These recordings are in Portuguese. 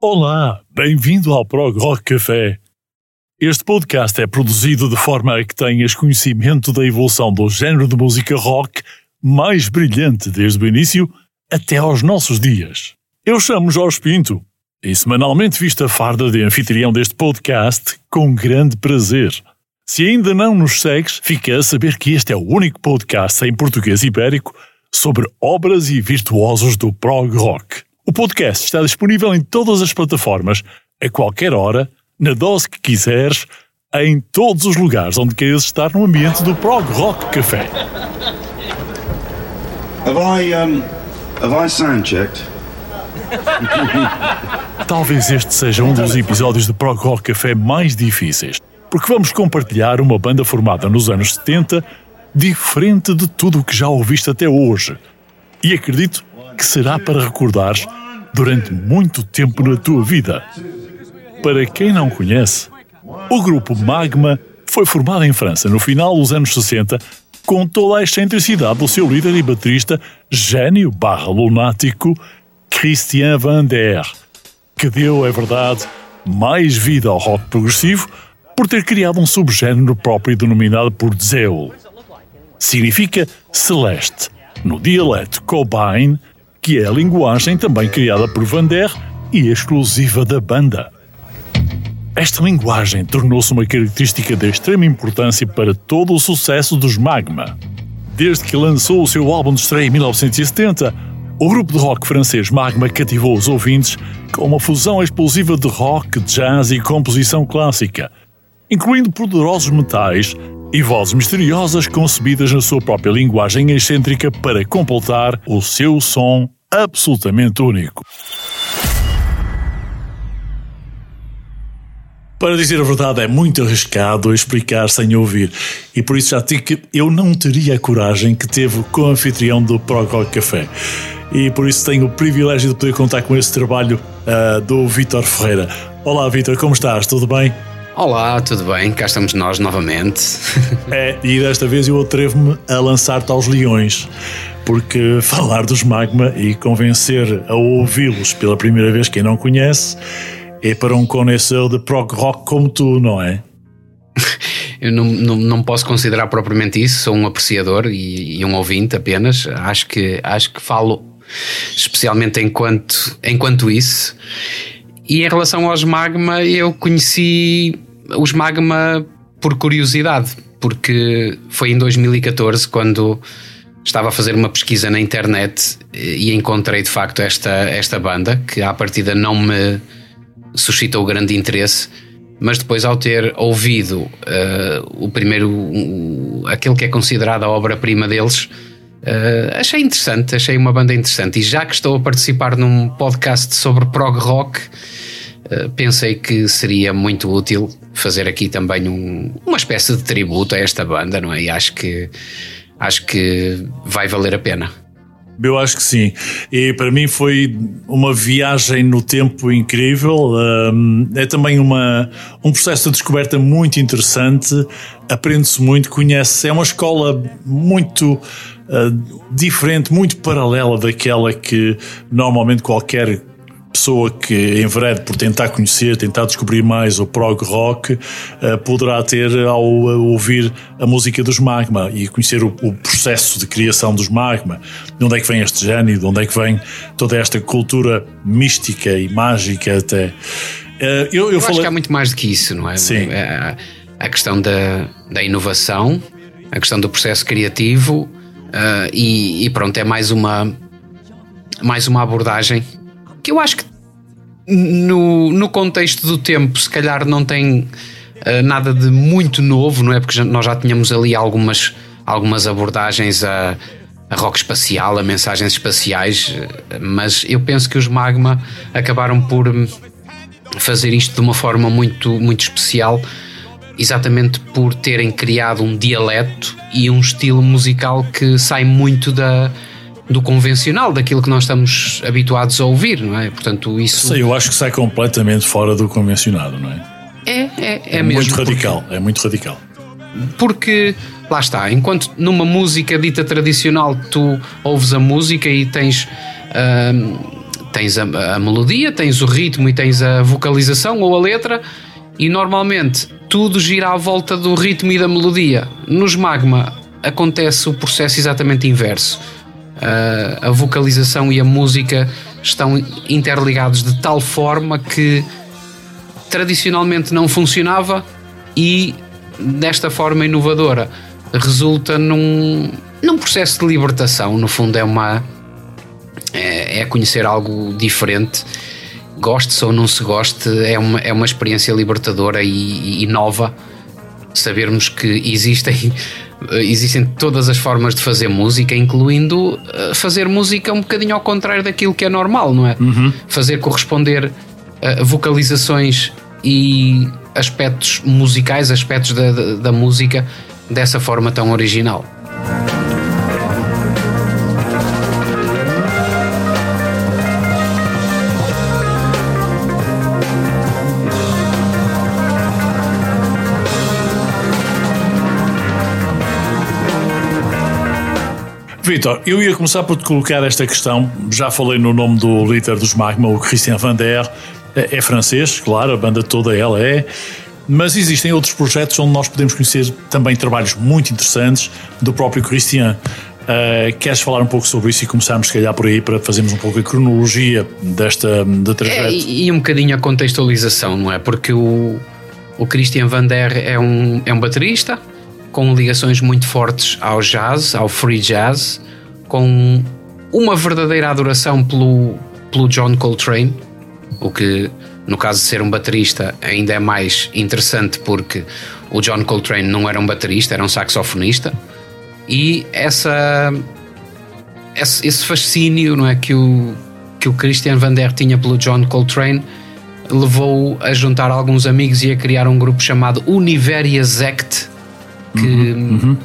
Olá, bem-vindo ao Prog Rock Café. Este podcast é produzido de forma a que tenhas conhecimento da evolução do género de música rock mais brilhante desde o início até aos nossos dias. Eu chamo Jorge Pinto e semanalmente visto a farda de anfitrião deste podcast com grande prazer. Se ainda não nos segues, fica a saber que este é o único podcast em português ibérico sobre obras e virtuosos do prog rock. O podcast está disponível em todas as plataformas, a qualquer hora, na dose que quiseres, em todos os lugares onde queiras estar no ambiente do Prog Rock Café. Have I um have I sound checked? Talvez este seja um dos episódios do Prog Rock Café mais difíceis, porque vamos compartilhar uma banda formada nos anos 70, diferente de tudo o que já ouviste até hoje. E acredito que será para recordares durante muito tempo na tua vida. Para quem não conhece, o grupo Magma foi formado em França no final dos anos 60 com toda a excentricidade do seu líder e baterista gênio barra lunático Christian Van Der, que deu, é verdade, mais vida ao rock progressivo por ter criado um subgénero próprio denominado por Zeul. Significa celeste, no dialeto Cobain, que é a linguagem também criada por Van Der e exclusiva da banda. Esta linguagem tornou-se uma característica de extrema importância para todo o sucesso dos Magma. Desde que lançou o seu álbum de estreia em 1970, o grupo de rock francês Magma cativou os ouvintes com uma fusão explosiva de rock, jazz e composição clássica, incluindo poderosos metais e vozes misteriosas concebidas na sua própria linguagem excêntrica para completar o seu som absolutamente único. Para dizer a verdade, é muito arriscado explicar sem ouvir, e por isso já digo que eu não teria a coragem que teve com o anfitrião do Procol Café. E por isso tenho o privilégio de poder contar com esse trabalho uh, do Vítor Ferreira. Olá, Vítor, como estás? Tudo bem? Olá, tudo bem? Cá estamos nós novamente. É, e desta vez eu atrevo-me a lançar-te aos leões, porque falar dos Magma e convencer a ouvi-los pela primeira vez quem não conhece é para um conhecedor de prog rock como tu, não é? Eu não, não, não posso considerar propriamente isso, sou um apreciador e, e, um ouvinte apenas. Acho que, acho que falo especialmente enquanto, enquanto isso. E em relação aos Magma, eu conheci os Magma por curiosidade, porque foi em 2014 quando estava a fazer uma pesquisa na internet e encontrei de facto esta, esta banda que à partida não me suscitou grande interesse, mas depois ao ter ouvido uh, o primeiro, uh, aquele que é considerado a obra-prima deles, uh, achei interessante, achei uma banda interessante. E já que estou a participar num podcast sobre prog rock, pensei que seria muito útil fazer aqui também um, uma espécie de tributo a esta banda, não é? E acho que, acho que vai valer a pena. Eu acho que sim. E para mim foi uma viagem no tempo incrível. É também uma, um processo de descoberta muito interessante. Aprende-se muito, conhece. É uma escola muito uh, diferente, muito paralela daquela que normalmente qualquer pessoa que enverede por tentar conhecer, tentar descobrir mais o prog rock, uh, poderá ter ao uh, ouvir a música dos Magma e conhecer o, o, processo de criação dos Magma, de onde é que vem este gênio, de onde é que vem toda esta cultura mística e mágica até. Uh, eu, eu, eu falei... acho que há muito mais do que isso, não é? Sim. É, a questão da, da inovação, a questão do processo criativo e, e pronto, é mais uma mais uma abordagem que eu acho que no, no contexto do tempo, se calhar não tem uh, nada de muito novo, não é? Porque já, nós já tínhamos ali algumas, algumas abordagens a, a rock espacial, a mensagens espaciais, mas eu penso que os Magma acabaram por fazer isto de uma forma muito, muito especial, exatamente por terem criado um dialeto e um estilo musical que sai muito da do convencional, daquilo que nós estamos habituados a ouvir, não é? Portanto, isso. Sei, eu acho que sai completamente fora do convencionado, não é? É, é, é, é mesmo. Muito radical, porque, é muito radical. Porque, lá está, enquanto numa música dita tradicional tu ouves a música e tens. Hum, tens a, a melodia, tens o ritmo e tens a vocalização ou a letra, e normalmente tudo gira à volta do ritmo e da melodia. Nos Magma acontece o processo exatamente inverso a vocalização e a música estão interligados de tal forma que tradicionalmente não funcionava e desta forma inovadora resulta num, num processo de libertação. No fundo, é uma é, é conhecer algo diferente. Goste-se ou não se goste, é uma, é uma experiência libertadora e, e nova. Sabermos que existem existem todas as formas de fazer música, incluindo eh, fazer música um bocadinho ao contrário daquilo que é normal, não é? Uhum. Fazer corresponder a vocalizações e aspectos musicais, aspectos da, da, da música dessa forma tão original. Vitor, eu ia começar por te colocar esta questão. Já falei no nome do líder dos Magma, o Christian Van Der. É, é francês, claro, a banda toda ela é. Mas existem outros projetos onde nós podemos conhecer também trabalhos muito interessantes do próprio Christian. Uh, queres falar um pouco sobre isso e começarmos, se calhar, por aí para fazermos um pouco a cronologia desta da trajeto? É, e, um bocadinho a contextualização, não é? Porque o, o Christian Van Der é um, é um baterista, com ligações muito fortes ao jazz, ao free jazz, com uma verdadeira adoração pelo, pelo John Coltrane, o que no caso de ser um baterista ainda é mais interessante porque o John Coltrane não era um baterista, era um saxofonista. E essa esse fascínio não é que o que o Christian Van Der tinha pelo John Coltrane levou a juntar alguns amigos e a criar um grupo chamado Univerias Act que, uhum,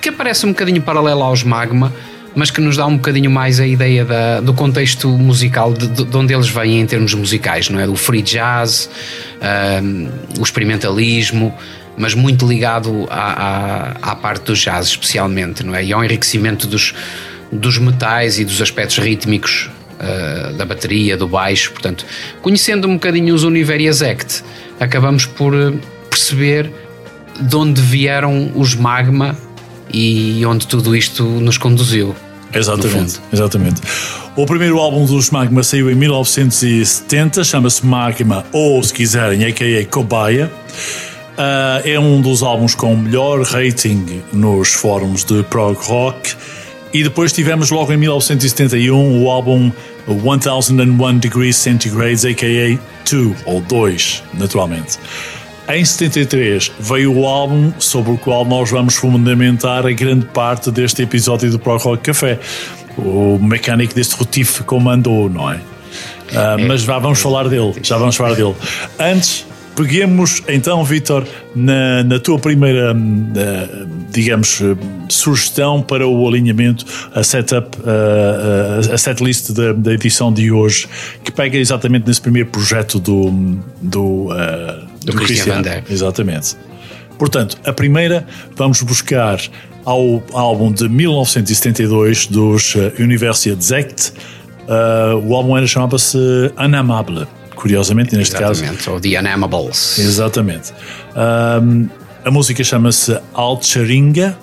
que aparece um bocadinho paralelo aos Magma, mas que nos dá um bocadinho mais a ideia da, do contexto musical de, de, onde eles vêm em termos musicais, não é? O free jazz, um, o experimentalismo, mas muito ligado à, à, à, parte do jazz, especialmente, não é? E ao enriquecimento dos, dos metais e dos aspectos rítmicos uh, da bateria, do baixo. Portanto, conhecendo um bocadinho os Univerias Act, acabamos por perceber de onde vieram os magma e onde tudo isto nos conduziu. Exatamente, exatamente. O primeiro álbum dos Magma saiu em 1970, chama-se Magma, ou se quiserem, a.k.a. Cobaia. Uh, é um dos álbuns com melhor rating nos fóruns de prog rock. E depois tivemos logo em 1971 o álbum 1001 Degrees Centigrade, a.k.a. 2, ou 2, naturalmente. Em 73 veio o álbum sobre o qual nós vamos fundamentar a grande parte deste episódio do Pro Rock Café. O mecânico Destrutif comandou, não é? Uh, mas já vamos falar dele, já vamos falar dele. Antes, peguemos então, Vitor, na, na, tua primeira, uh, digamos, sugestão para o alinhamento, a setup, uh, a setlist da, da, edição de hoje, que pega exatamente nesse primeiro projeto do, do do, do Christian Van Der. Exatamente. Portanto, a primeira vamos buscar ao álbum de 1972 dos University Act, Uh, o álbum era chamava-se Unamable, curiosamente, neste Exatamente, caso. ou The Unamables. Exatamente. Um, a música chama-se Altcharinga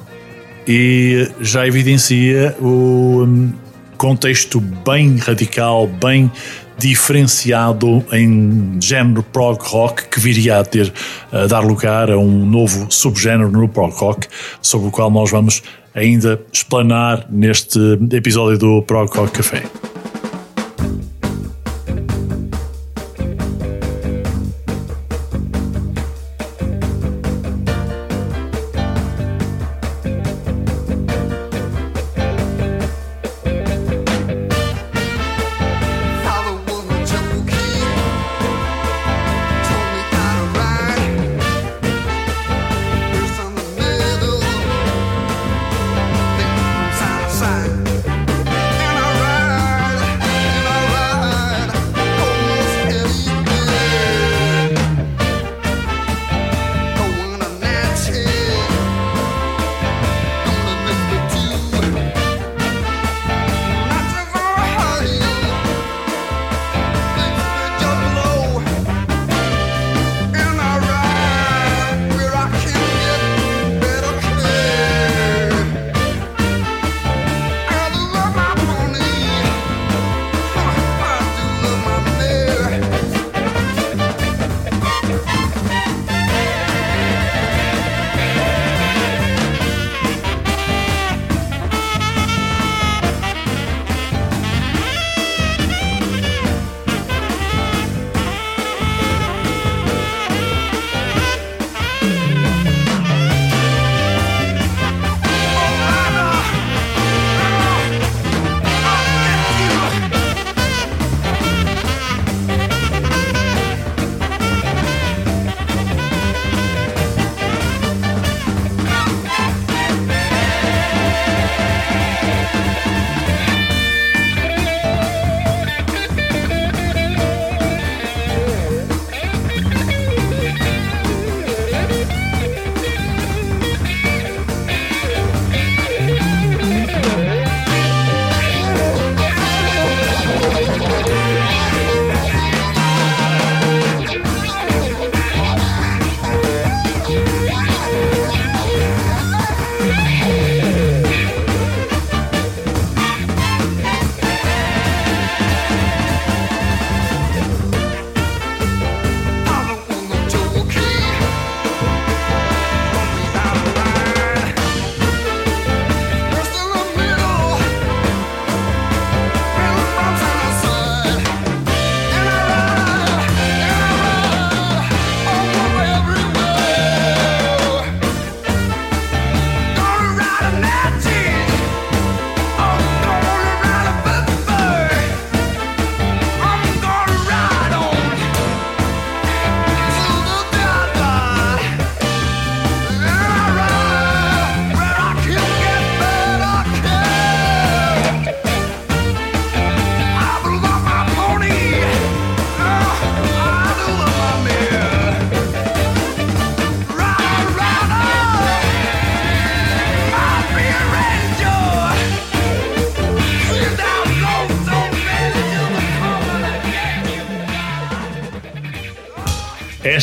e já evidencia o um, contexto bem radical, bem diferenciado em género prog rock que viria a ter a dar lugar a um novo subgénero no prog rock, sobre o qual nós vamos ainda explanar neste episódio do Prog Rock Café.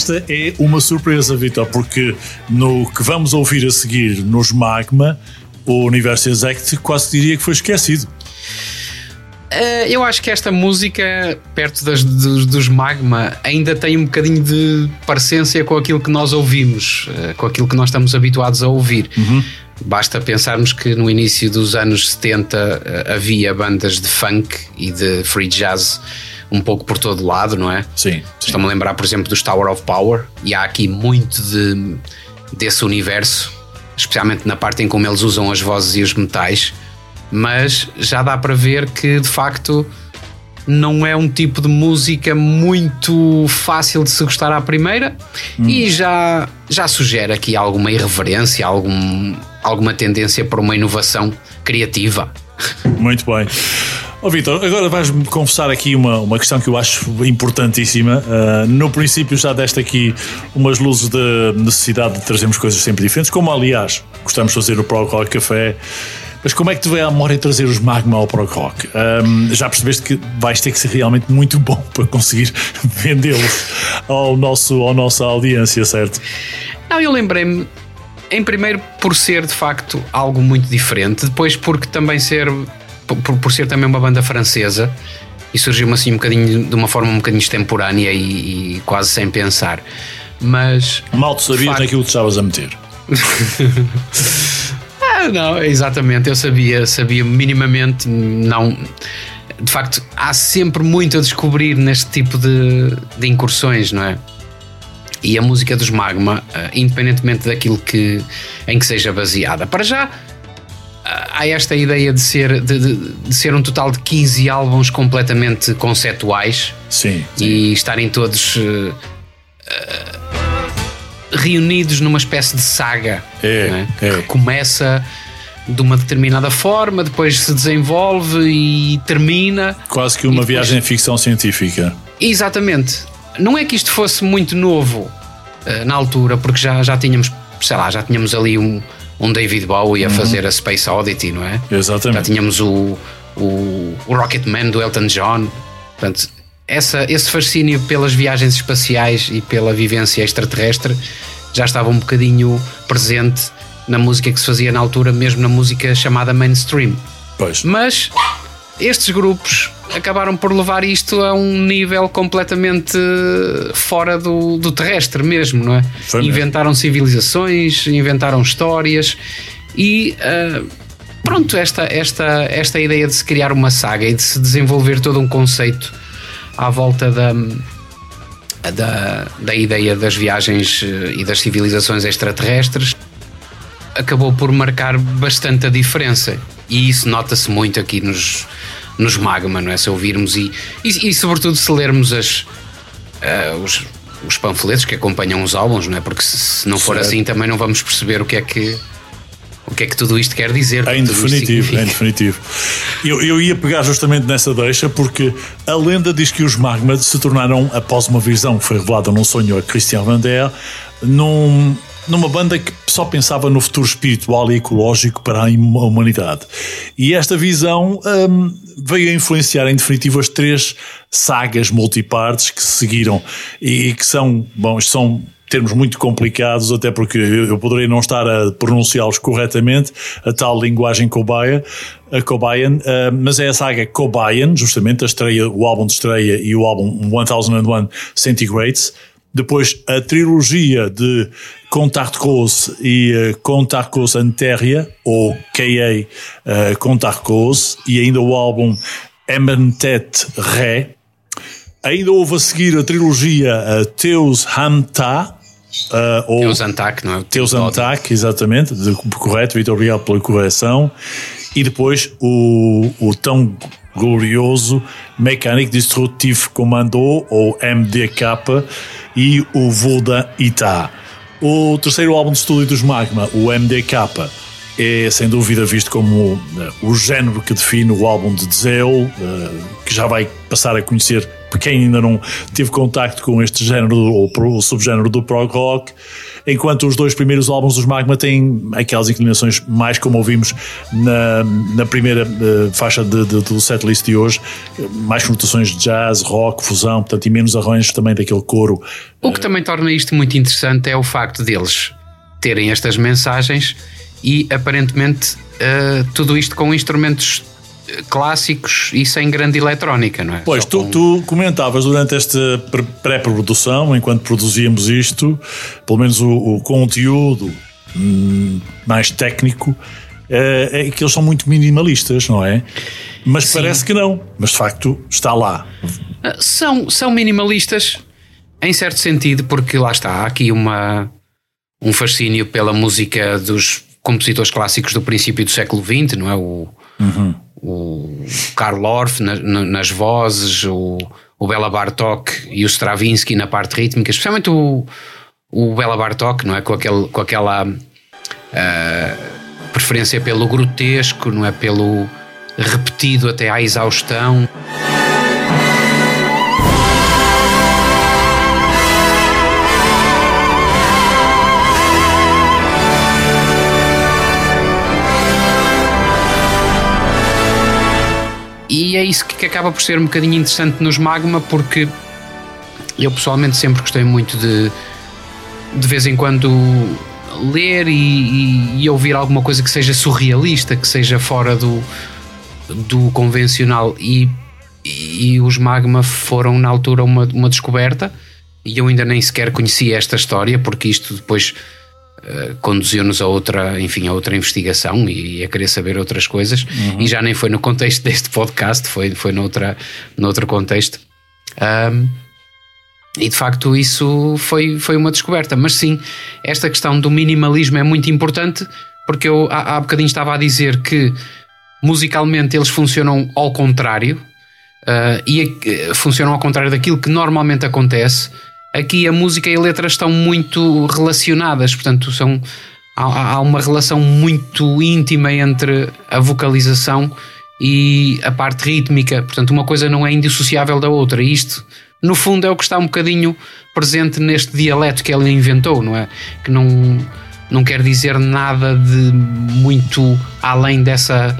Esta é uma surpresa, Vitor, porque no que vamos ouvir a seguir nos Magma, o Universo Exact quase diria que foi esquecido. Uh, eu acho que esta música, perto das, dos, dos, Magma, ainda tem um bocadinho de parecência com aquilo que nós ouvimos, uh, com aquilo que nós estamos habituados a ouvir. Uhum. Basta pensarmos que no início dos anos 70 uh, havia bandas de funk e de free jazz um pouco por todo lado, não é? Sim. Estou-me a lembrar, por exemplo, dos Tower of Power, e há aqui muito de, desse universo, especialmente na parte em como eles usam as vozes e os metais, mas já dá para ver que de facto não é um tipo de música muito fácil de se gostar à primeira hum. e já, já sugere aqui alguma irreverência, algum, alguma tendência para uma inovação criativa. Muito bem. Ó oh, Vitor, agora vais-me confessar aqui uma, uma questão que eu acho importantíssima. Uh, no princípio já deste aqui umas luzes de necessidade de trazermos coisas sempre diferentes, como aliás gostamos de fazer no Pro Rock Café. Mas como é que te veio à memória trazer os Magma ao prog rock? Um, já percebeste que vais ter que ser realmente muito bom para conseguir vendê-los ao nosso, à nossa audiência, certo? Não, eu lembrei-me, em primeiro, por ser de facto algo muito diferente, depois, porque também ser, por, por ser também uma banda francesa, e surgiu-me assim um bocadinho, de uma forma um bocadinho extemporânea e, e quase sem pensar. Mas. Mal tu sabias facto, naquilo que estavas a meter. ah, não, exatamente, eu sabia, sabia minimamente, não. De facto, há sempre muito a descobrir neste tipo de, de incursões, não é? E a música dos Magma, eh, independentemente daquilo que, em que seja baseada, para já há esta ideia de ser, de, de, de, ser um total de 15 álbuns completamente conceptuais sim, sim. e estarem todos uh, reunidos numa espécie de saga é, é? é. que começa de uma determinada forma, depois se desenvolve e termina. Quase que uma depois... viagem em ficção científica. Exatamente. Não é que isto fosse muito novo uh, na altura, porque já, já tínhamos, sei lá, já tínhamos ali um, um David Bowie a uhum. fazer a Space Oddity, não é? Exatamente. Já tínhamos o, o, o Rocketman do Elton John. Portanto, essa, esse fascínio pelas viagens espaciais e pela vivência extraterrestre já estava um bocadinho presente na música que se fazia na altura, mesmo na música chamada mainstream. Pois. Mas estes grupos acabaram por levar isto a um nível completamente fora do, do terrestre mesmo, não é? Foi inventaram mesmo. civilizações, inventaram histórias e uh, pronto, esta, esta, esta ideia de se criar uma saga e de se desenvolver todo um conceito à volta da, da, da ideia das viagens eh, e das civilizações extraterrestres acabou por marcar bastante a diferença. E isso nota-se muito aqui nos, nos Magma, não é? Se ouvirmos e, e, e sobretudo se lermos as, uh, os, os panfletos que acompanham os álbuns, não é? Porque se, se não for certo. assim também não vamos perceber o que é que o que é que tudo isto quer dizer. Em definitivo, em definitivo. Eu, eu ia pegar justamente nessa deixa porque a lenda diz que os Magma se tornaram, após uma visão que foi revelada num sonho a Christian Van Der, num, numa banda que só pensava no futuro espiritual e ecológico para a humanidade. E esta visão um, veio a influenciar em definitivo as três sagas multipartes que se seguiram e que são, bom, são termos muito complicados, até porque eu poderia não estar a pronunciá-los corretamente, a tal linguagem cobaia, a Cobayan, uh, mas é a saga Cobayan, justamente a estreia, o álbum de estreia e o álbum 1001 Centigrades. Depois a trilogia de Contact Cause e uh, Contact Cause Anteria, ou KA uh, Cause, e ainda o álbum Ementet Ré. Ainda houve a seguir a trilogia uh, Teus Hamta, Uh, ou Teus Antac, não é? Teus Antac, exatamente, de, correto, Vitor, obrigado pela correção. E depois o, o tão glorioso Mechanic Destructive Commando, ou MDK, e o Voda Ita. O terceiro álbum de estúdio dos Magma, o MDK, é sem dúvida visto como uh, o género que define o álbum de Zell, uh, que já vai passar a conhecer quem ainda não teve contacto com este género ou o subgénero do prog rock, enquanto os dois primeiros álbuns dos Magma têm aquelas inclinações mais como ouvimos na, na primeira uh, faixa de, de, do setlist de hoje, mais conotações de jazz, rock, fusão, portanto, e menos arranjos também daquele coro. O que também torna isto muito interessante é o facto deles terem estas mensagens e aparentemente uh, tudo isto com instrumentos clássicos e sem grande eletrónica, não é? Pois, tu, com... tu, comentavas durante esta pré-produção, enquanto produzíamos isto, pelo menos o, o conteúdo hum, mais técnico, é, é, que eles são muito minimalistas, não é? Mas Sim. parece que não, mas de facto está lá. Ah, são, são minimalistas em certo sentido, porque lá está, há aqui uma, um fascínio pela música dos compositores clássicos do princípio do século XX, não é? O, uhum o Karl Orff na, na, nas vozes, o, o Bela Bartok e o Stravinsky na parte rítmica, especialmente o, o Bela Bartok, não é? Com, aquele, com aquela uh, preferência pelo grotesco, não é? Pelo repetido até à exaustão. É isso que acaba por ser um bocadinho interessante nos Magma, porque eu pessoalmente sempre gostei muito de de vez em quando ler e, e, e ouvir alguma coisa que seja surrealista, que seja fora do, do convencional. E, e os Magma foram na altura uma, uma descoberta e eu ainda nem sequer conhecia esta história porque isto depois uh, conduziu-nos a outra, enfim, a outra investigação e a querer saber outras coisas uhum. e já nem foi no contexto deste podcast, foi, foi noutra, noutro contexto. Um, e de facto isso foi, foi uma descoberta. Mas sim, esta questão do minimalismo é muito importante porque eu há, há bocadinho estava a dizer que musicalmente eles funcionam ao contrário uh, e uh, funcionam ao contrário daquilo que normalmente acontece. Aqui a música e a letra estão muito relacionadas, portanto, são, há, há uma relação muito íntima entre a vocalização e a parte rítmica. Portanto, uma coisa não é indissociável da outra. Isto no fundo é o que está um bocadinho presente neste dialeto que ele inventou, não é? Que não, não quer dizer nada de muito além dessa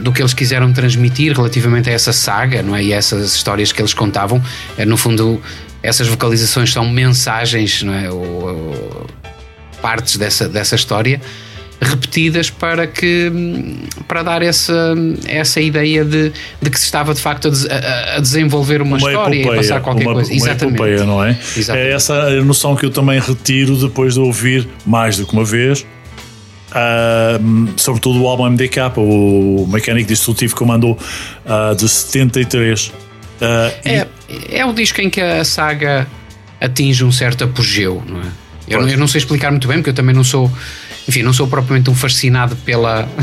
do que eles quiseram transmitir relativamente a essa saga, não é? E essas histórias que eles contavam, é, no fundo essas vocalizações são mensagens, não é? Ou, ou partes dessa, dessa história repetidas para que para dar essa, essa ideia de, de que se estava de facto a, a desenvolver uma, uma história epopeia, e passar qualquer uma, coisa. Uma Exatamente. Epopeia, não é? Exatamente. É essa a noção que eu também retiro depois de ouvir mais do que uma vez. Uh, sobretudo o álbum MDK, o Mecânico Destrutivo que mandou uh, de 73. Uh, é, e... é o disco em que a saga atinge um certo apogeu, não é? Eu não, eu não sei explicar muito bem, porque eu também não sou enfim, não sou propriamente um fascinado pela.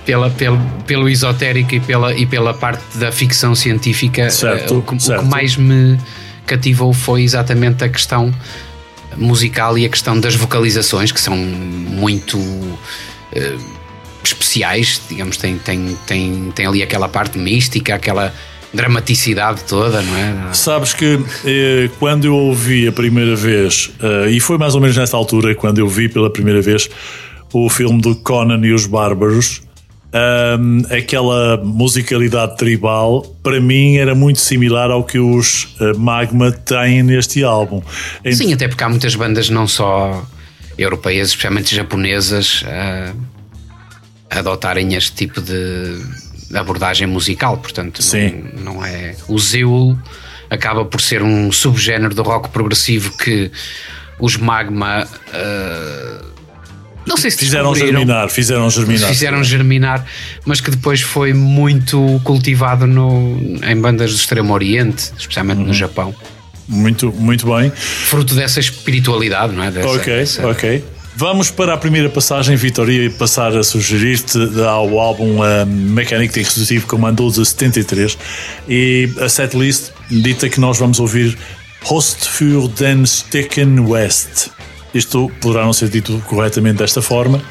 Pela, pelo, pelo esotérico e pela, e pela parte da ficção científica, certo, o, que, certo. o, que, mais me cativou foi exatamente a questão musical e a questão das vocalizações, que são muito uh, especiais, digamos, tem, tem, tem, tem ali aquela parte mística, aquela dramaticidade toda, não é? Sabes que eh, quando eu ouvi a primeira vez, eh, e foi mais ou menos nesta altura, quando eu vi pela primeira vez o filme do Conan e os Bárbaros, um, ehm, aquela musicalidade tribal, para mim era muito similar ao que os uh, Magma têm neste álbum. Sim, até porque há muitas bandas, não só europeias, especialmente japonesas, uh, adotarem este tipo de abordagem musical, portanto, Sim. Não, não é. O Zeul acaba por ser um subgénero do rock progressivo que os Magma. Uh, não sei se fizeram germinar, fizeram germinar. Fizeram germinar, mas que depois foi muito cultivado no, em bandas do Extremo Oriente, especialmente uhum. no Japão. Muito, muito bem. Fruto dessa espiritualidade, não é? Dessa, ok, dessa... ok. Vamos para a primeira passagem, Vitor, e passar a sugerir-te ao álbum uh, Mecânico de Executivo Comando de 73 e a setlist dita que nós vamos ouvir Host für den Stecken West. Isto poderá não ser dito corretamente desta forma,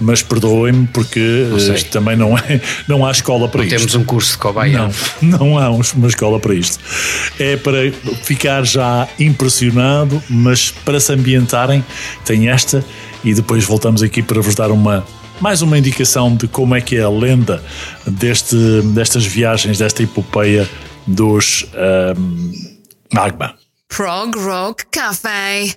mas perdoem-me porque uh, também não, é, não há escola para não isto. Temos um curso de cobaia. Não, não há uma escola para isto. É para ficar já impressionado, mas para se ambientarem, tem esta e depois voltamos aqui para vos dar uma mais uma indicação de como é que é a lenda deste, destas viagens, desta epopeia dos um, Magma. Prog Rock Café.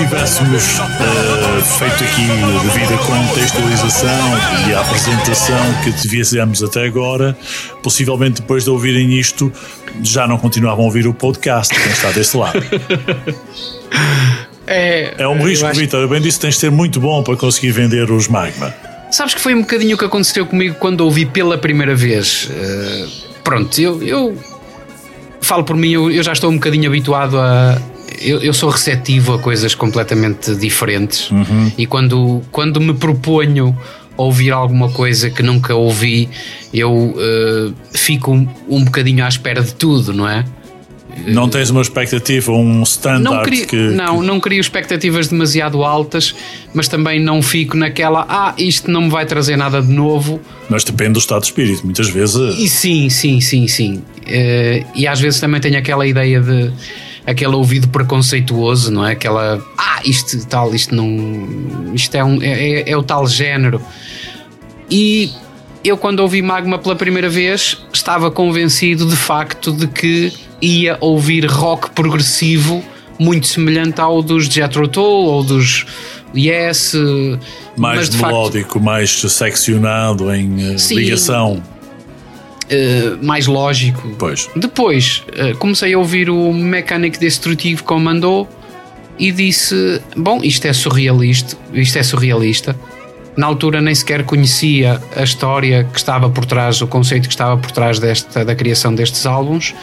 Tivéssemos uh, feito aqui a devida contextualização e a apresentação que fizemos até agora, possivelmente depois de ouvirem isto, já não continuavam a ouvir o podcast, quem está desse lado. É, é um risco, acho... Vitor. Bem disse, tens de ser muito bom para conseguir vender os Magma. Sabes que foi um bocadinho o que aconteceu comigo quando ouvi pela primeira vez. Uh, pronto, eu, eu falo por mim, eu, eu, já estou um bocadinho habituado a. Eu, eu sou receptivo a coisas completamente diferentes uhum. e quando, quando me proponho ouvir alguma coisa que nunca ouvi, eu uh, fico um, um bocadinho à espera de tudo, não é? Não tens uma expectativa, um standard não crio, que, Não, não crio expectativas demasiado altas, mas também não fico naquela, ah, isto não me vai trazer nada de novo. Mas depende do estado de espírito, muitas vezes. E sim, sim, sim, sim. Uh, e às vezes também tenho aquela ideia de aquele ouvido preconceituoso, não é? Aquela, ah, isto tal, isto não. Isto é, um, é, é, é o tal género. E eu, quando ouvi Magma pela primeira vez, estava convencido de facto de que ia ouvir rock progressivo muito semelhante ao dos Jethro Tull ou dos Yes. Mais melódico, facto, mais seccionado em eh, sim, ligação. Uh, mais lógico. Pois. Depois uh, comecei a ouvir o Mechanic Destructive Commando e disse: Bom, isto é surrealista. Isto é surrealista. Na altura nem sequer conhecia a história que estava por trás, o conceito que estava por trás desta, da criação destes álbuns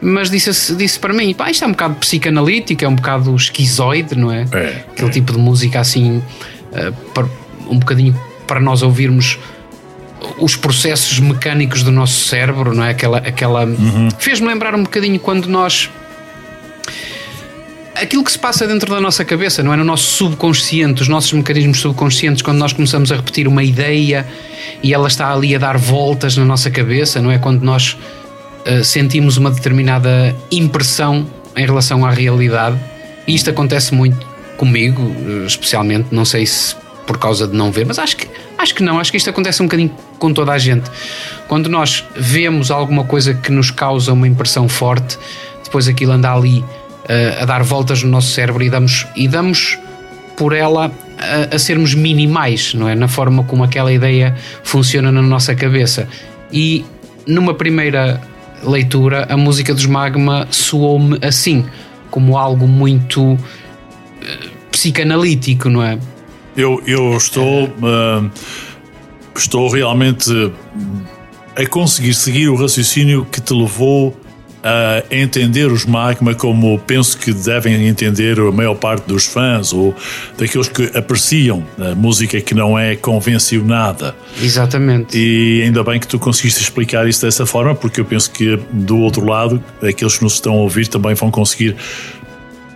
mas disse, disse para mim: pá, isto é um bocado psicanalítico, é um bocado esquizoide, não é? é Aquele é. tipo de música assim, uh, um bocadinho para nós ouvirmos os processos mecânicos do nosso cérebro, não é? Aquela. aquela uhum. Fez-me lembrar um bocadinho quando nós. Aquilo que se passa dentro da nossa cabeça, não é? No nosso subconsciente, os nossos mecanismos subconscientes, quando nós começamos a repetir uma ideia e ela está ali a dar voltas na nossa cabeça, não é? Quando nós uh, sentimos uma determinada impressão em relação à realidade. E isto acontece muito comigo, uh, especialmente, não sei se por causa de não ver, mas acho que, acho que não, acho que isto acontece um bocadinho com toda a gente. Quando nós vemos alguma coisa que nos causa uma impressão forte, depois aquilo anda ali uh, a dar voltas no nosso cérebro e damos, e damos por ela a, a, sermos minimais, não é? Na forma como aquela ideia funciona na nossa cabeça. E numa primeira leitura, a música dos Magma soou-me assim, como algo muito uh, psicanalítico, não é? Eu, eu estou, uh, estou realmente a conseguir seguir o raciocínio que te levou a entender os Magma como penso que devem entender a maior parte dos fãs ou daqueles que apreciam a música que não é convencionada. Exatamente. E ainda bem que tu conseguiste explicar isso dessa forma, porque eu penso que do outro lado, aqueles que nos estão a ouvir também vão conseguir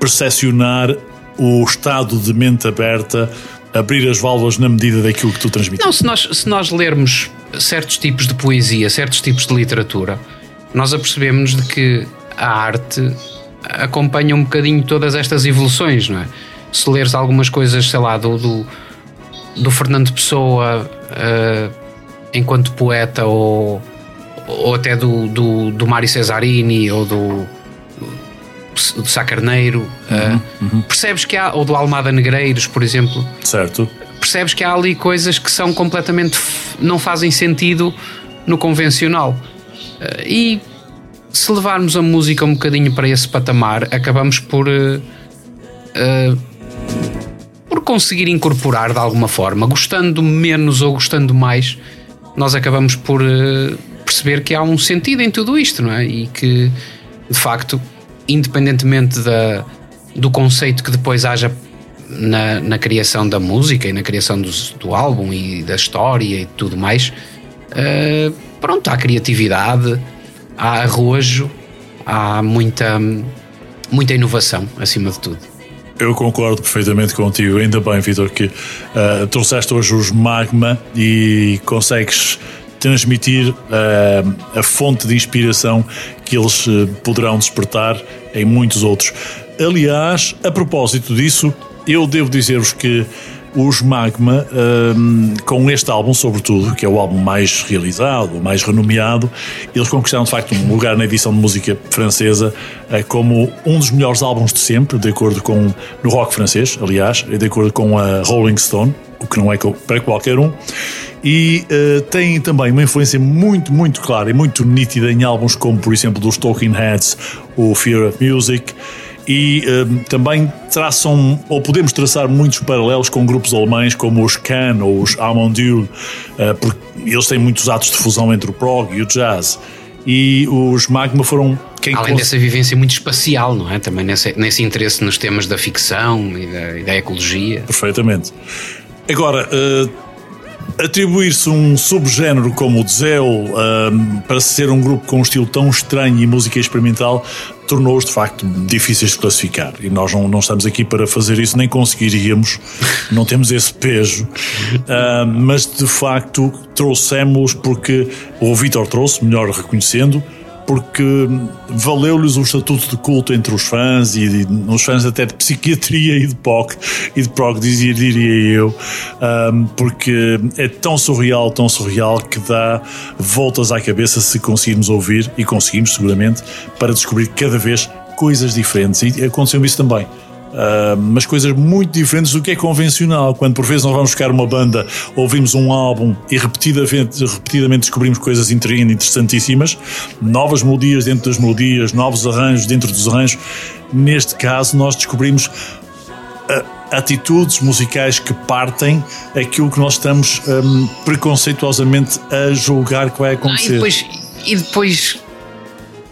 percepcionar o estado de mente aberta abrir as válvulas na medida daquilo que tu transmites. Não, se nós, se nós lermos certos tipos de poesia, certos tipos de literatura, nós apercebemos de que a arte acompanha um bocadinho todas estas evoluções, não é? Se leres algumas coisas, sei lá, do, do, do Fernando Pessoa uh, enquanto poeta ou, ou até do, do, do Mário Cesarini ou do, do Sacarneiro, eh, uhum, uh, uhum. percebes que há, ou do Almada Negreiros, por exemplo. Certo. Percebes que há ali coisas que são completamente. não fazem sentido no convencional. Eh, e se levarmos a música um bocadinho para esse patamar, acabamos por. Uh, uh, por conseguir incorporar de alguma forma, gostando menos ou gostando mais, nós acabamos por uh, perceber que há um sentido em tudo isto, não é? E que, de facto, independentemente da, do conceito que depois haja na, na criação da música e na criação do, álbum e da história e tudo mais, uh, pronto, há criatividade, há arrojo, há muita, muita inovação acima de tudo. Eu concordo perfeitamente contigo. Ainda bem, Vitor, que uh, trouxeste hoje os Magma e consegues transmitir uh, a fonte de inspiração que eles uh, poderão despertar em muitos outros. Aliás, a propósito disso, eu devo dizer-vos que os Magma, um, com este álbum, sobretudo, que é o álbum mais realizado, mais renomeado, eles conquistaram de facto um lugar na edição de música francesa uh, como um dos melhores álbuns de sempre, de acordo com no rock francês, aliás, de acordo com a Rolling Stone, o que não é para qualquer um. E uh, tem também uma influência muito, muito clara e muito nítida em álbuns como, por exemplo, dos Talking Heads, o Fear of Music e um, também traçam, ou podemos traçar muitos paralelos com grupos alemães como os Can ou os Amondiul, uh, porque eles têm muitos atos de fusão entre o prog e o jazz. E os Magma foram quem Além cons... dessa vivência muito espacial, não é? Também nesse, nesse interesse nos temas da ficção e da, e da ecologia. Perfeitamente. Agora, uh, Atribuir-se um subgénero como o Zell um, para ser um grupo com um estilo tão estranho e música experimental tornou-os de facto difíceis de classificar. E nós não, não estamos aqui para fazer isso, nem conseguiríamos, não temos esse peso, mas de facto trouxemos porque o Vitor trouxe, melhor reconhecendo, porque valeu-lhes o estatuto de culto entre os fãs e, e os fãs até de psiquiatria e de POC e de prog, diria, diria eu, um, porque é tão surreal, tão surreal que dá voltas à cabeça se conseguirmos ouvir, e conseguimos seguramente, para descobrir cada vez coisas diferentes. E aconteceu isso também. Uh, mas coisas muito diferentes do que é convencional. Quando por vezes nós vamos buscar uma banda, ouvimos um álbum e repetidamente, repetidamente descobrimos coisas interessantíssimas, novas melodias dentro das melodias, novos arranjos dentro dos arranjos. Neste caso, nós descobrimos. Uh, atitudes musicais que partem aquilo que nós estamos um, preconceituosamente a julgar que vai acontecer. Ah, e depois, e depois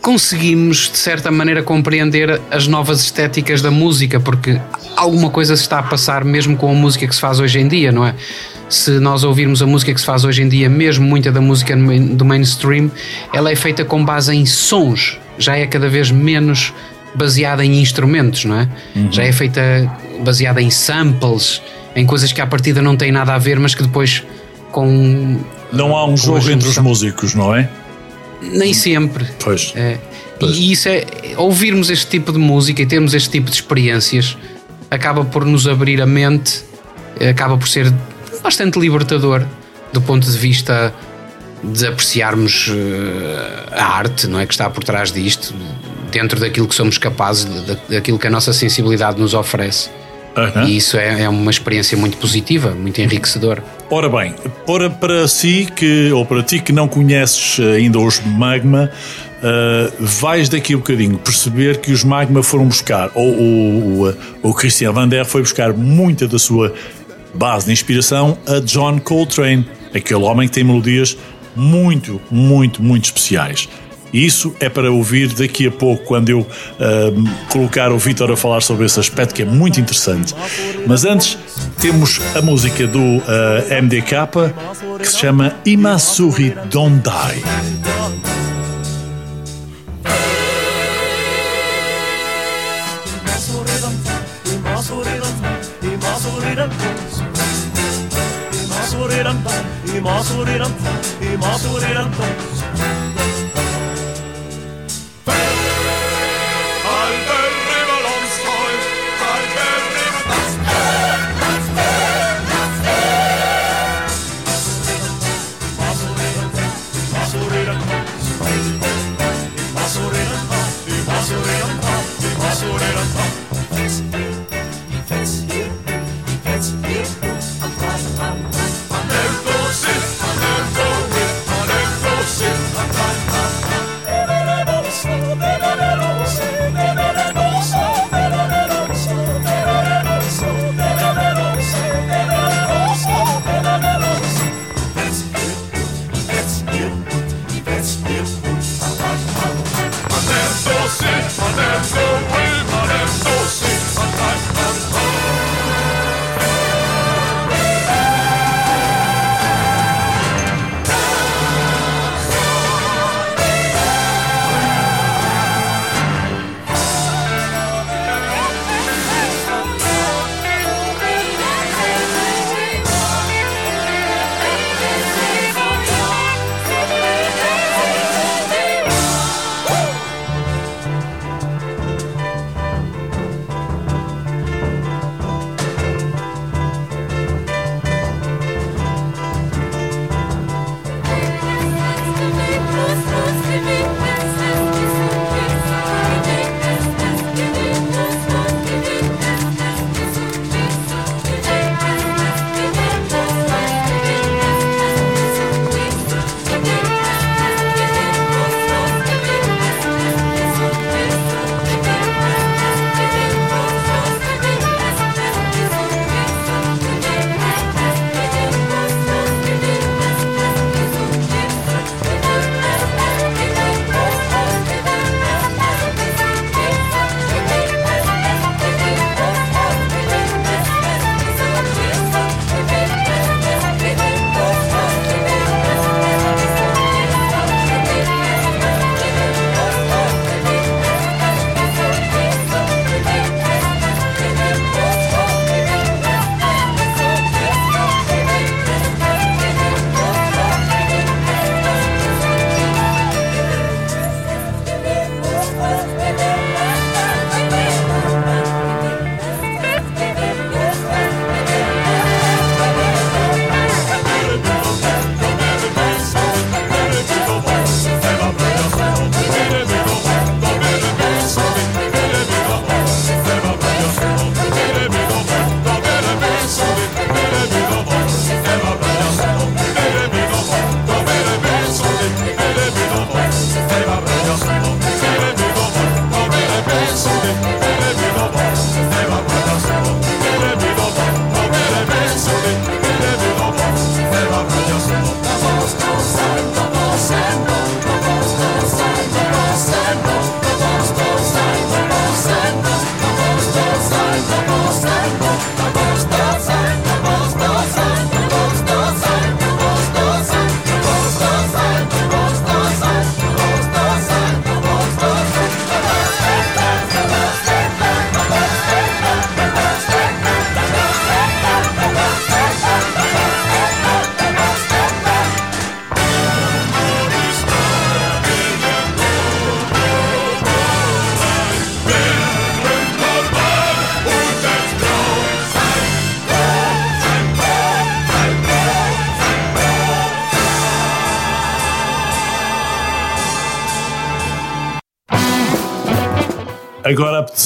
conseguimos, de certa maneira, compreender as novas estéticas da música, porque alguma coisa se está a passar mesmo com a música que se faz hoje em dia, não é? Se nós ouvirmos a música que se faz hoje em dia, mesmo muita da música do mainstream, ela é feita com base em sons, já é cada vez menos baseada em instrumentos, não é? Uhum. Já é feita baseada em samples, em coisas que à partida não têm nada a ver, mas que depois com. Não há um jogo entre os músicos, não é? Nem sempre. Pois. É, pois. E isso é. Ouvirmos este tipo de música e termos este tipo de experiências acaba por nos abrir a mente, acaba por ser bastante libertador do ponto de vista de apreciarmos uh, a arte, não é? Que está por trás disto, dentro daquilo que somos capazes, daquilo que a nossa sensibilidade nos oferece. Uhum. E isso é, é, uma experiência muito positiva, muito enriquecedora. Ora bem, para, para si que, ou para ti que não conheces ainda os Magma, uh, vais daqui um bocadinho perceber que os Magma foram buscar, ou o, o, o Christian Van Der foi buscar muita da sua base de inspiração a John Coltrane, aquele homem que tem melodias muito, muito, muito especiais. Isso é para ouvir daqui a pouco, quando eu uh, colocar o Vitor a falar sobre esse aspecto que é muito interessante. Mas antes, temos a música do eh, uh, MDK que se chama Imasuri Don't Die.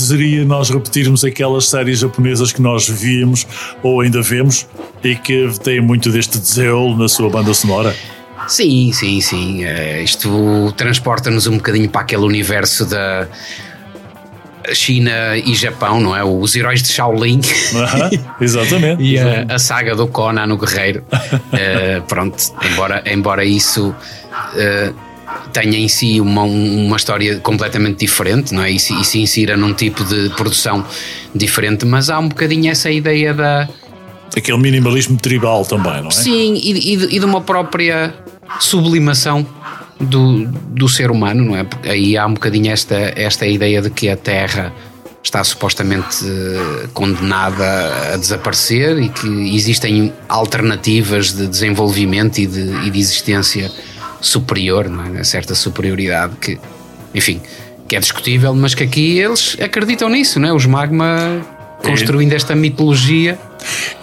Apeteceria nós repetirmos aquelas séries japonesas que nós víamos ou ainda vemos e que têm muito deste zelo na sua banda sonora. Sim, sim, sim. Uh, isto transporta-nos um bocadinho para aquele universo da China e Japão, não é? Os heróis de Shaolin. Uh -huh, exatamente. e a, a, saga do Conan no Guerreiro. uh, pronto, embora, embora isso uh, tenha em si uma, uma história completamente diferente, não é? E se, e se insira num tipo de produção diferente, mas há um bocadinho essa ideia da. Aquele minimalismo tribal também, não é? Sim, e, e, e de uma própria sublimação do, do ser humano, não é? Porque aí há um bocadinho esta, esta ideia de que a Terra está supostamente eh, condenada a desaparecer e que existem alternativas de desenvolvimento e de, e de existência superior, não é? certa superioridade que, enfim, que é discutível, mas que aqui eles acreditam nisso, não é? Os magma construindo esta mitologia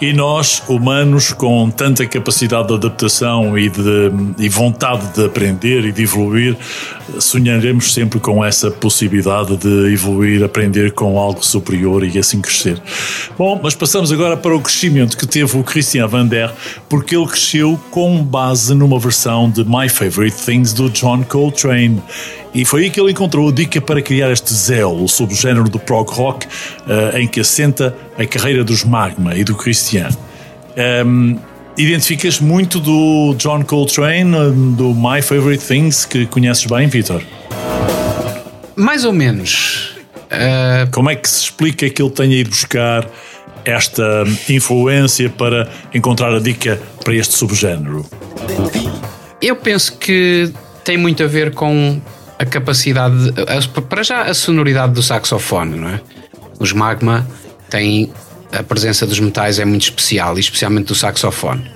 e nós, humanos, com tanta capacidade de adaptação e, de, e vontade de aprender e de evoluir, sonharemos sempre com essa possibilidade de evoluir, aprender com algo superior e assim crescer. Bom, mas passamos agora para o crescimento que teve o Christian Van Der, porque ele cresceu com base numa versão de My Favorite Things do John Coltrane. E foi aí que ele encontrou a dica para criar este zelo, o subgénero do prog rock, uh, em que assenta a carreira dos Magma e do Christian. Um, identificas muito do John Coltrane, do My Favorite Things, que conheces bem, Vitor? Mais ou menos. Uh... Como é que se explica que ele tenha ido buscar esta influência para encontrar a dica para este subgénero? Eu penso que tem muito a ver com a capacidade, a, para já a sonoridade do saxofone, não é? Os Magma têm a presença dos metais é muito especial, e especialmente do saxofone.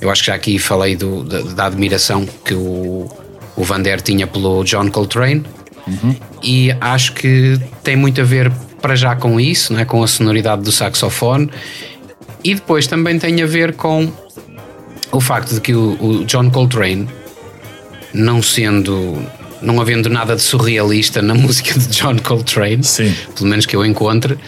Eu acho que já aqui falei do, da, da, admiração que o, o Van Der tinha pelo John Coltrane, uhum. e acho que tem muito a ver para já com isso, não é? com a sonoridade do saxofone, e depois também tem a ver com o facto de que o, o John Coltrane, não sendo não havendo nada de surrealista na música de John Coltrane, Sim. pelo menos que eu encontre, uh,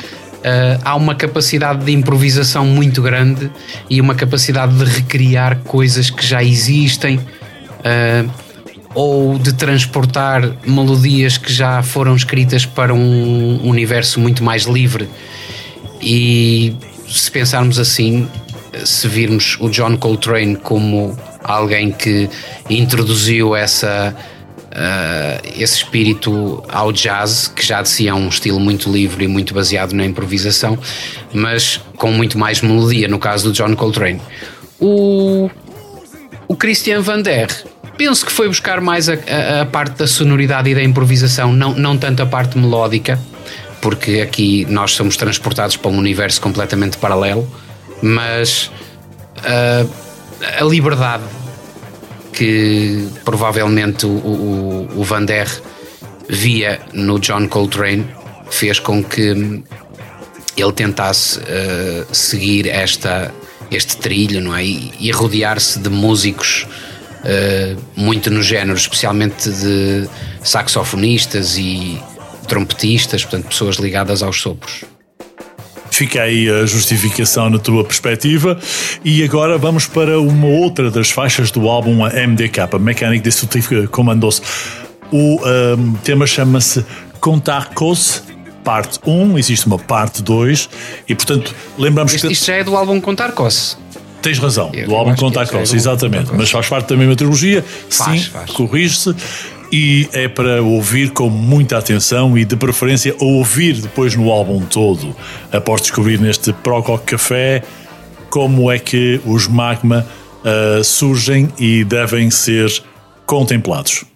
há uma capacidade de improvisação muito grande e uma capacidade de recriar coisas que já existem. Uh, ou de transportar melodias que já foram escritas para um universo muito mais livre. E se pensarmos assim, se virmos o John Coltrane como alguém que introduziu essa uh, esse espírito ao jazz, que já de si é um estilo muito livre e muito baseado na improvisação, mas com muito mais melodia, no caso do John Coltrane. O, o Christian Van Der penso que foi buscar mais a, a, a, parte da sonoridade e da improvisação, não, não tanto a parte melódica, porque aqui nós somos transportados para um universo completamente paralelo, mas uh, a liberdade que provavelmente o, o, o Van Der via no John Coltrane fez com que ele tentasse uh, seguir esta, este trilho não é? e, e rodear-se de músicos uh, muito no género, especialmente de saxofonistas e trompetistas, portanto, pessoas ligadas aos sopros. Fica aí a justificação na tua perspectiva. E agora vamos para uma outra das faixas do álbum, a MDK, a Mechanic Destructive Commandos. O um, tema chama-se Contarcos parte 1, existe uma parte 2 e portanto lembramos isto, que... Isto já é do álbum Contarcos. Tens razão, Eu do álbum Contarcos, é exatamente, mas faz parte da mesma trilogia, faz, sim, corrige-se e é para ouvir com muita atenção e de preferência ouvir depois no álbum todo, após descobrir neste Prococ Café como é que os magma uh, surgem e devem ser contemplados.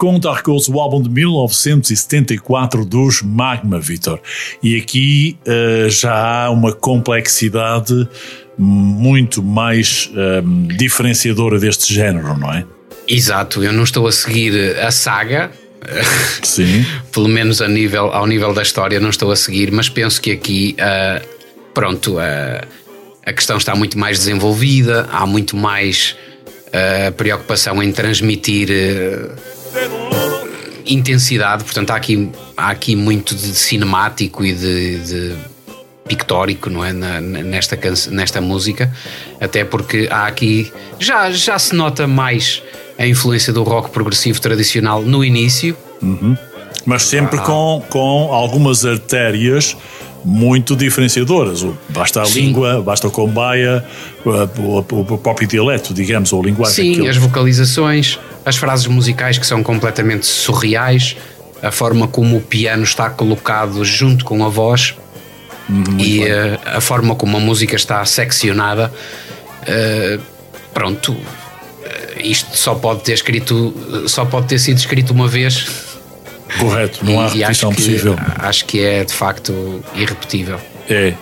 Com Dark Horse, o álbum de 1974 dos Magma, Vitor. E aqui uh, já há uma complexidade muito mais um, diferenciadora deste género, não é? Exato, eu não estou a seguir a saga. Sim. Pelo menos a nível, ao nível da história, não estou a seguir, mas penso que aqui, uh, pronto, uh, a questão está muito mais desenvolvida, há muito mais uh, preocupação em transmitir intensidade, portanto, há aqui, há aqui muito de cinemático e de, de pictórico, não é? Na, nesta, nesta música, até porque há aqui já, já se nota mais a influência do rock progressivo tradicional no início. Uhum. Mas sempre ah. com, com algumas artérias muito diferenciadoras. Basta a Sim. língua, basta a combaia, o, o, próprio dialeto, digamos, ou a linguagem. Sim, as vocalizações, as frases musicais que são completamente surreais, a forma como o piano está colocado junto com a voz muito e uh, a forma como a música está seccionada, uh, pronto, uh, isto só pode ter escrito, só pode ter sido escrito uma vez. Correto, não há repetição possível. Acho que é de facto irrepetível. É.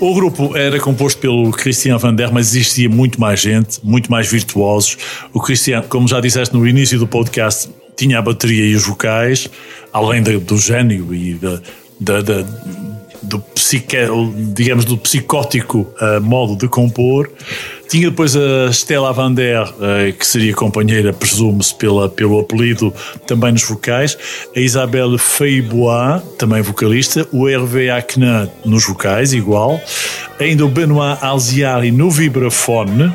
O grupo era composto pelo Christian Van Der, mas existia muito mais gente, muito mais virtuosos. O Christian, como já disseste no início do podcast, tinha a bateria e os vocais, além do gênio e da, da, da do psique, digamos, do psicótico uh, modo de compor. Tinha depois a Stella Van Der, uh, que seria companheira, presume-se, pela, pelo apelido, também nos vocais. A Isabelle Feibois, também vocalista. O Hervé Akna nos vocais, igual. Ainda o Benoit Alziari no vibrafone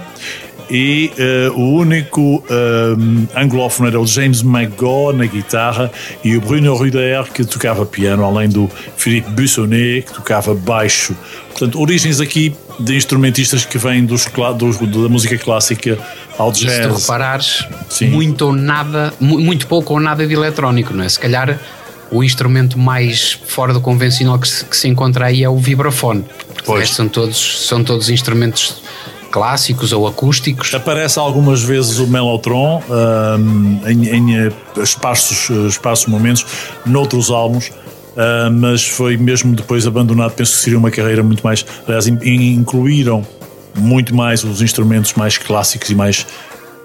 e uh, o único uh, anglófono era o James McGaw na guitarra e o Bruno Ruder que tocava piano, além do Philippe Bussonnet que tocava baixo. Portanto, origens aqui de instrumentistas que vêm dos, dos da música clássica ao jazz. Se tu reparares, Sim. muito ou nada, muito pouco ou nada de eletrónico, não é? Se calhar o instrumento mais fora do convencional que se, que se encontra aí é o vibrafone. Pois. São todos, são todos instrumentos clássicos ou acústicos. Aparece algumas vezes o Mellotron um, em, em eh, espaços, eh, espaços momentos noutros álbuns. Uh, mas foi mesmo depois abandonado. Penso que seria uma carreira muito mais. Aliás, incluíram muito mais os instrumentos mais clássicos e mais.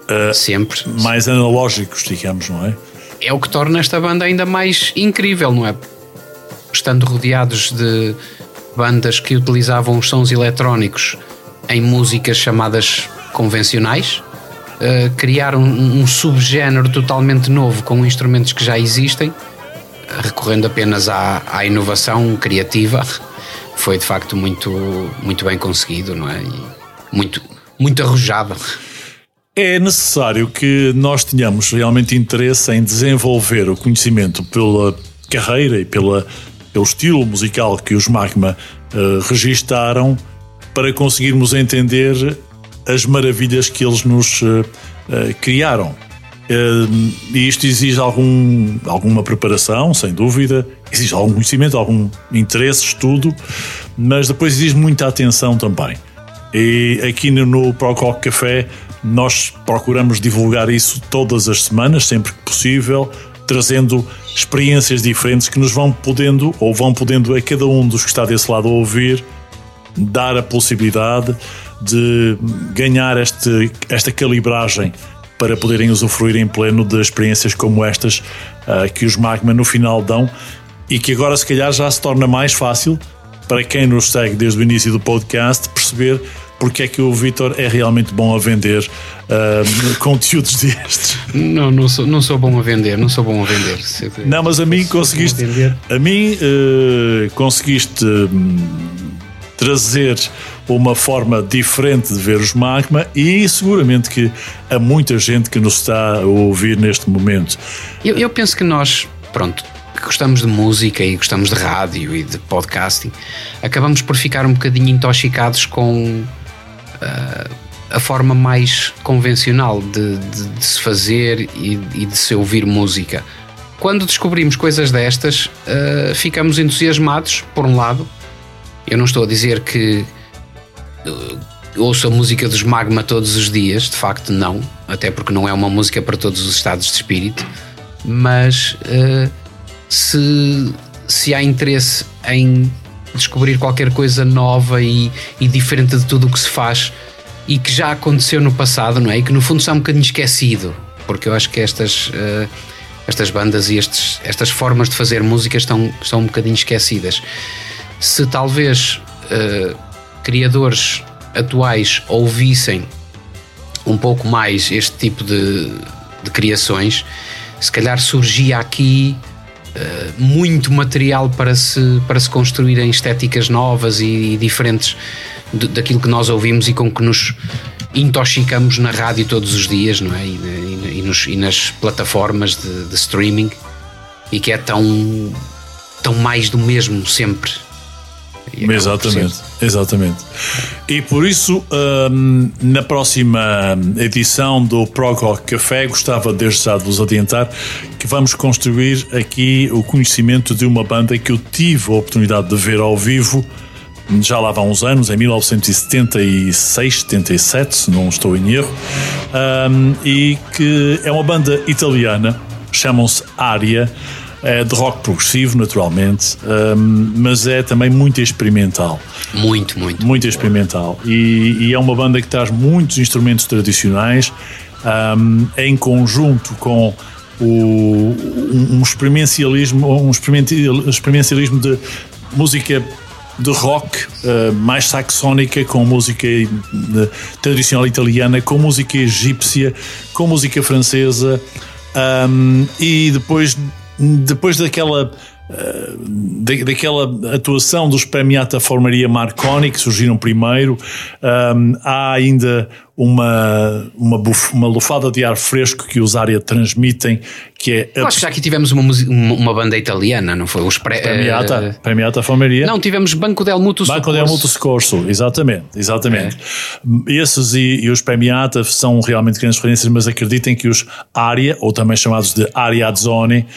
Uh, Sempre. Mais analógicos, digamos, não é? É o que torna esta banda ainda mais incrível, não é? Estando rodeados de bandas que utilizavam os sons eletrónicos em músicas chamadas convencionais, uh, criar um, um subgénero totalmente novo com instrumentos que já existem, recorrendo apenas à, à inovação criativa, foi de facto muito, muito bem conseguido, não é? E muito, muito arrojado. É necessário que nós tenhamos realmente interesse em desenvolver o conhecimento pela carreira e pela, pelo estilo musical que os Magma uh, registaram para conseguirmos entender as maravilhas que eles nos uh, criaram. Uh, e isto exige algum, alguma preparação, sem dúvida, exige algum conhecimento, algum interesse, estudo, mas depois exige muita atenção também. E aqui no, no Prococ Café nós procuramos divulgar isso todas as semanas, sempre que possível, trazendo experiências diferentes que nos vão podendo, ou vão podendo a cada um dos que está desse lado a ouvir, dar a possibilidade de ganhar este, esta calibragem para poderem usufruir em pleno de experiências como estas uh, que os Magma no final dão e que agora se calhar já se torna mais fácil para quem nos segue desde o início do podcast perceber porque é que o Vitor é realmente bom a vender uh, conteúdos destes. Não, não sou, não sou bom a vender, não sou bom a vender. Não, mas a mim conseguiste, a, a mim uh, conseguiste hum, trazer uma forma diferente de ver os magma e seguramente que há muita gente que nos está a ouvir neste momento. Eu, eu penso que nós, pronto, que gostamos de música e gostamos de rádio e de podcasting, acabamos por ficar um bocadinho intoxicados com uh, a forma mais convencional de, de, de se fazer e, e, de se ouvir música. Quando descobrimos coisas destas, uh, ficamos entusiasmados, por um lado, eu não estou a dizer que uh, ouço a música dos Magma todos os dias, de facto não, até porque não é uma música para todos os estados de espírito. mas uh, se, se há interesse em descobrir qualquer coisa nova e, e diferente de tudo o que se faz e que já aconteceu no passado, não é? E que no fundo está um bocadinho esquecido, porque eu acho que estas, uh, estas bandas e estes, estas formas de fazer música estão, estão um bocadinho esquecidas. Se talvez uh, criadores atuais ouvissem um pouco mais este tipo de, de criações, se calhar surgia aqui uh, muito material para se, para se construírem estéticas novas e, e diferentes de, daquilo que nós ouvimos e com que nos intoxicamos na rádio todos os dias, não é? E, e, nos, e nas plataformas de, de, streaming e que é tão, tão mais do mesmo sempre. Exatamente, exatamente. E por isso, hum, na próxima edição do Prog Rock Café, gostava desde já de vos adiantar que vamos construir aqui o conhecimento de uma banda que eu tive a oportunidade de ver ao vivo já lá vão uns anos, em 1976, 77, se não estou em erro, um, e que é uma banda italiana, chamam-se Aria, é de rock progressivo, naturalmente, um, mas é também muito experimental. Muito, muito. Muito experimental. E, e é uma banda que traz muitos instrumentos tradicionais um, em conjunto com o, um experiencialismo, um experiencialismo de música de rock uh, mais saxónica, com música uh, tradicional italiana, com música egípcia, com música francesa um, e depois, depois daquela da, daquela atuação dos Premiata Formaria Marconi, que surgiram primeiro, um, há ainda uma, uma, buf, uma lufada de ar fresco que os área transmitem, que é... Eu acho que já aqui tivemos uma, uma banda italiana, não foi? Os pre, Premiata, uh, Premiata Formaria. Não, tivemos Banco del Mutuo Banco del Mutuo Scorso, exatamente, exatamente. É. Esses e, e, os Premiata são realmente grandes referências, mas acreditem que os Aria, ou também chamados de Ariazzoni,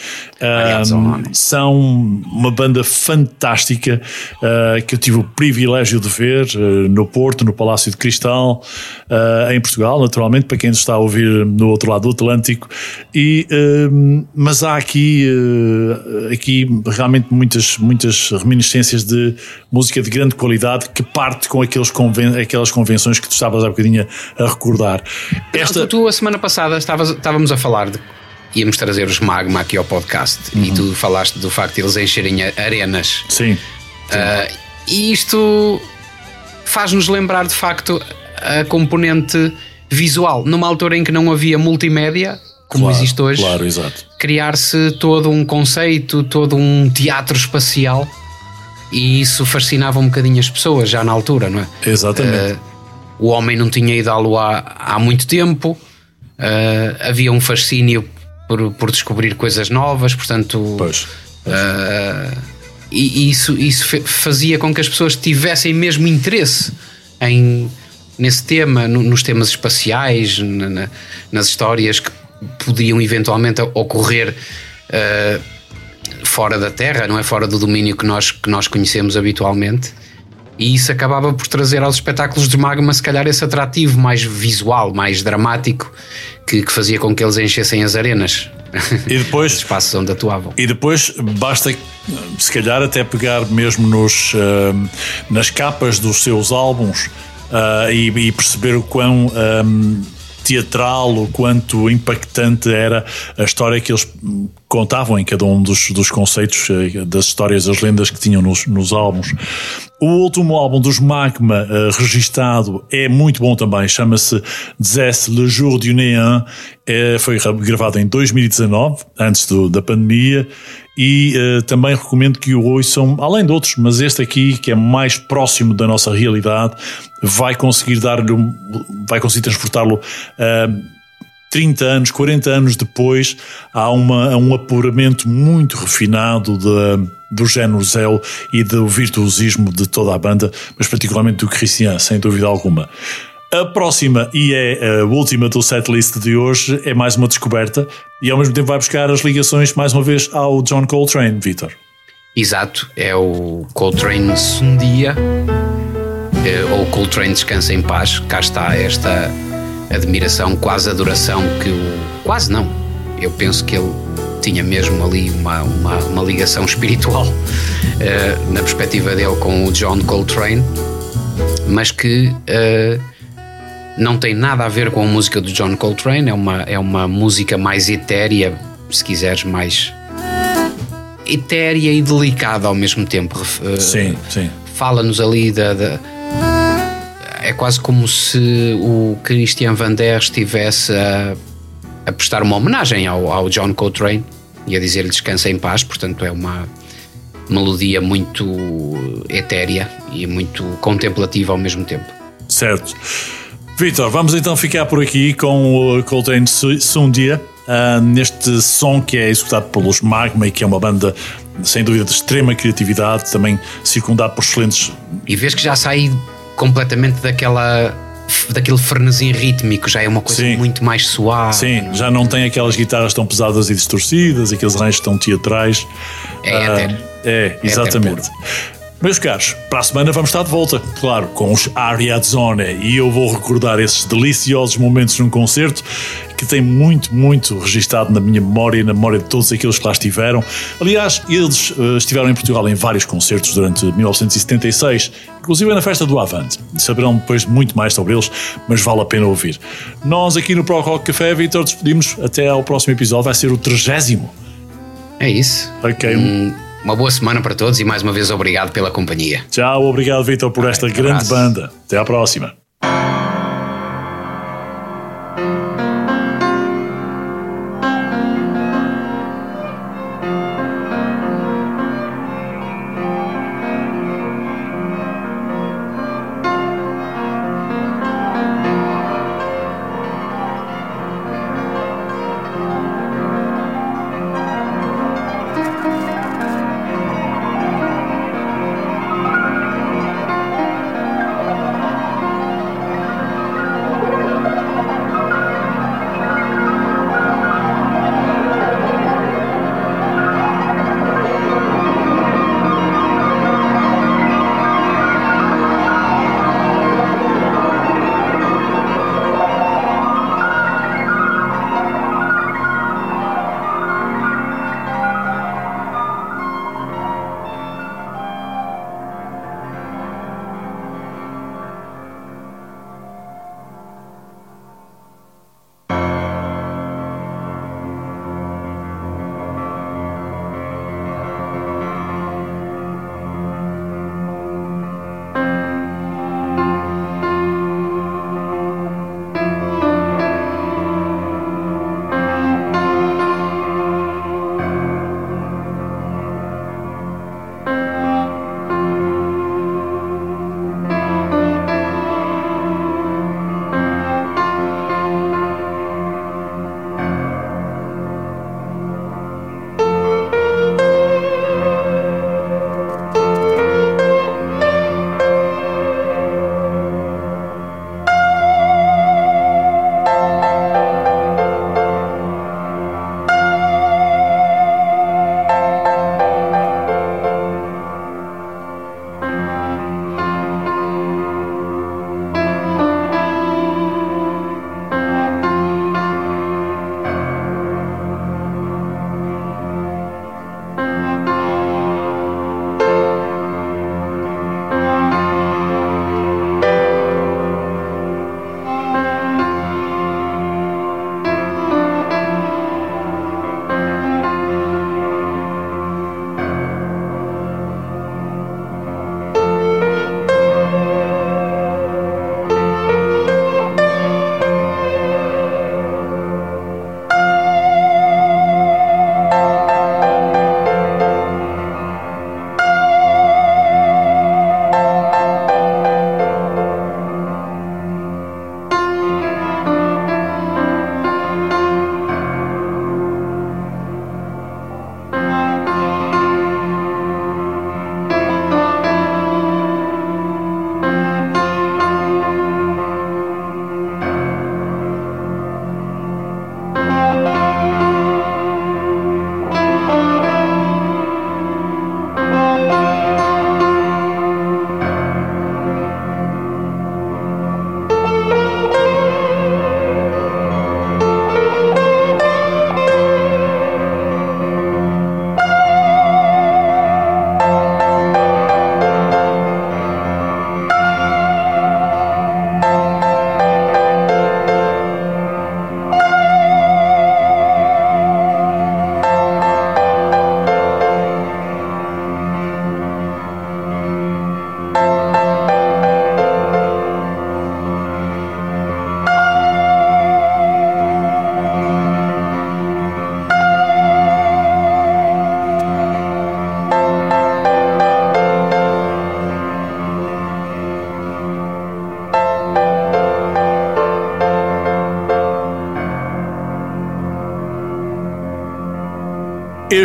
um, são uma banda fantástica uh, que eu tive o privilégio de ver uh, no Porto, no Palácio de Cristal, uh, em Portugal, naturalmente, para quem está a ouvir no outro lado do Atlântico. E, mas há aqui, aqui realmente muitas, muitas reminiscências de música de grande qualidade que parte com aqueles conven aquelas convenções que tu estavas há bocadinho a recordar. Esta... Tu, tu, a semana passada estavas, estávamos a falar de íamos trazer os Magma aqui ao podcast uhum. e tu falaste do facto de eles encherem arenas. Sim. sim. Uh, e isto faz-nos lembrar de facto a componente visual. Numa altura em que não havia multimédia, como claro, existe hoje, claro, criar-se todo um conceito, todo um teatro espacial e isso fascinava um bocadinho as pessoas já na altura, não é? Exatamente. Uh, o homem não tinha ido à lua há muito tempo, uh, havia um fascínio por, por descobrir coisas novas, portanto. Pois. pois. Uh, e isso, isso fazia com que as pessoas tivessem mesmo interesse em, nesse tema, no, nos temas espaciais, na, na, nas histórias que podiam eventualmente ocorrer uh, fora da Terra, não é? Fora do domínio que nós, que nós conhecemos habitualmente. E isso acabava por trazer aos espetáculos de Magma, se calhar, esse atrativo mais visual, mais dramático, que, que fazia com que eles enchessem as arenas. E depois, espaços onde atuavam. E depois basta, se calhar, até pegar mesmo nos, uh, nas capas dos seus álbuns uh, e, e, perceber o quão. Um, teatral, o quanto impactante era a história que eles contavam em cada um dos, dos conceitos, eh, das histórias, as lendas que tinham nos, nos álbuns. O último álbum dos Magma uh, registado é muito bom também, chama-se Zess Le Jour du Néant, é, foi gravado em 2019, antes do, da pandemia, e uh, também recomendo que o ouçam, além de outros, mas este aqui, que é mais próximo da nossa realidade, vai conseguir dar-lhe, um, vai conseguir transportá-lo uh, 30 anos, 40 anos depois, há uma, um apuramento muito refinado de, do género Zell e do virtuosismo de toda a banda, mas particularmente do Christian, sem dúvida alguma. A próxima, e é a última do setlist de hoje, é mais uma descoberta e ao mesmo tempo vai buscar as ligações, mais uma vez, ao John Coltrane, Vitor. Exato, é o Coltrane Sundia, é, ou Coltrane Descansa em Paz. Cá está esta admiração, quase adoração que o. Quase não. Eu penso que ele tinha mesmo ali uma, uma, uma ligação espiritual uh, na perspectiva dele com o John Coltrane, mas que uh, não tem nada a ver com a música do John Coltrane, é uma, é uma música mais etérea, se quiseres, mais etérea e delicada ao mesmo tempo. Uh, sim, sim. Fala-nos ali da, da é quase como se o Christian Van Der estivesse a, a prestar uma homenagem ao, ao John Coltrane e a dizer-lhe descansa em paz, portanto é uma melodia muito etérea e muito contemplativa ao mesmo tempo. Certo. Vitor, vamos então ficar por aqui com o Coltrane Sundia, uh, neste som que é executado pelos Magma e que é uma banda sem dúvida de extrema criatividade, também circundado por excelentes. E vês que já sai completamente daquela daquele frenesim rítmico, já é uma coisa Sim. muito mais suave. Sim, já não tem aquelas guitarras tão pesadas e distorcidas, aqueles arranjos tão teatrais. É, uh, é, exatamente. Meus caros, para a semana vamos estar de volta, claro, com os Ariadzone e eu vou recordar esses deliciosos momentos num concerto que tem muito, muito registado na minha memória e na memória de todos aqueles que lá estiveram. Aliás, eles uh, estiveram em Portugal em vários concertos durante 1976, inclusive na festa do Avante. Saberão depois muito mais sobre eles, mas vale a pena ouvir. Nós aqui no Pro Rock Café, Vitor, despedimos até ao próximo episódio, vai ser o trigésimo. É isso. Ok. Hum uma boa semana para todos e mais uma vez obrigado pela companhia. Tchau, obrigado Vitor por esta grande banda. Até à próxima.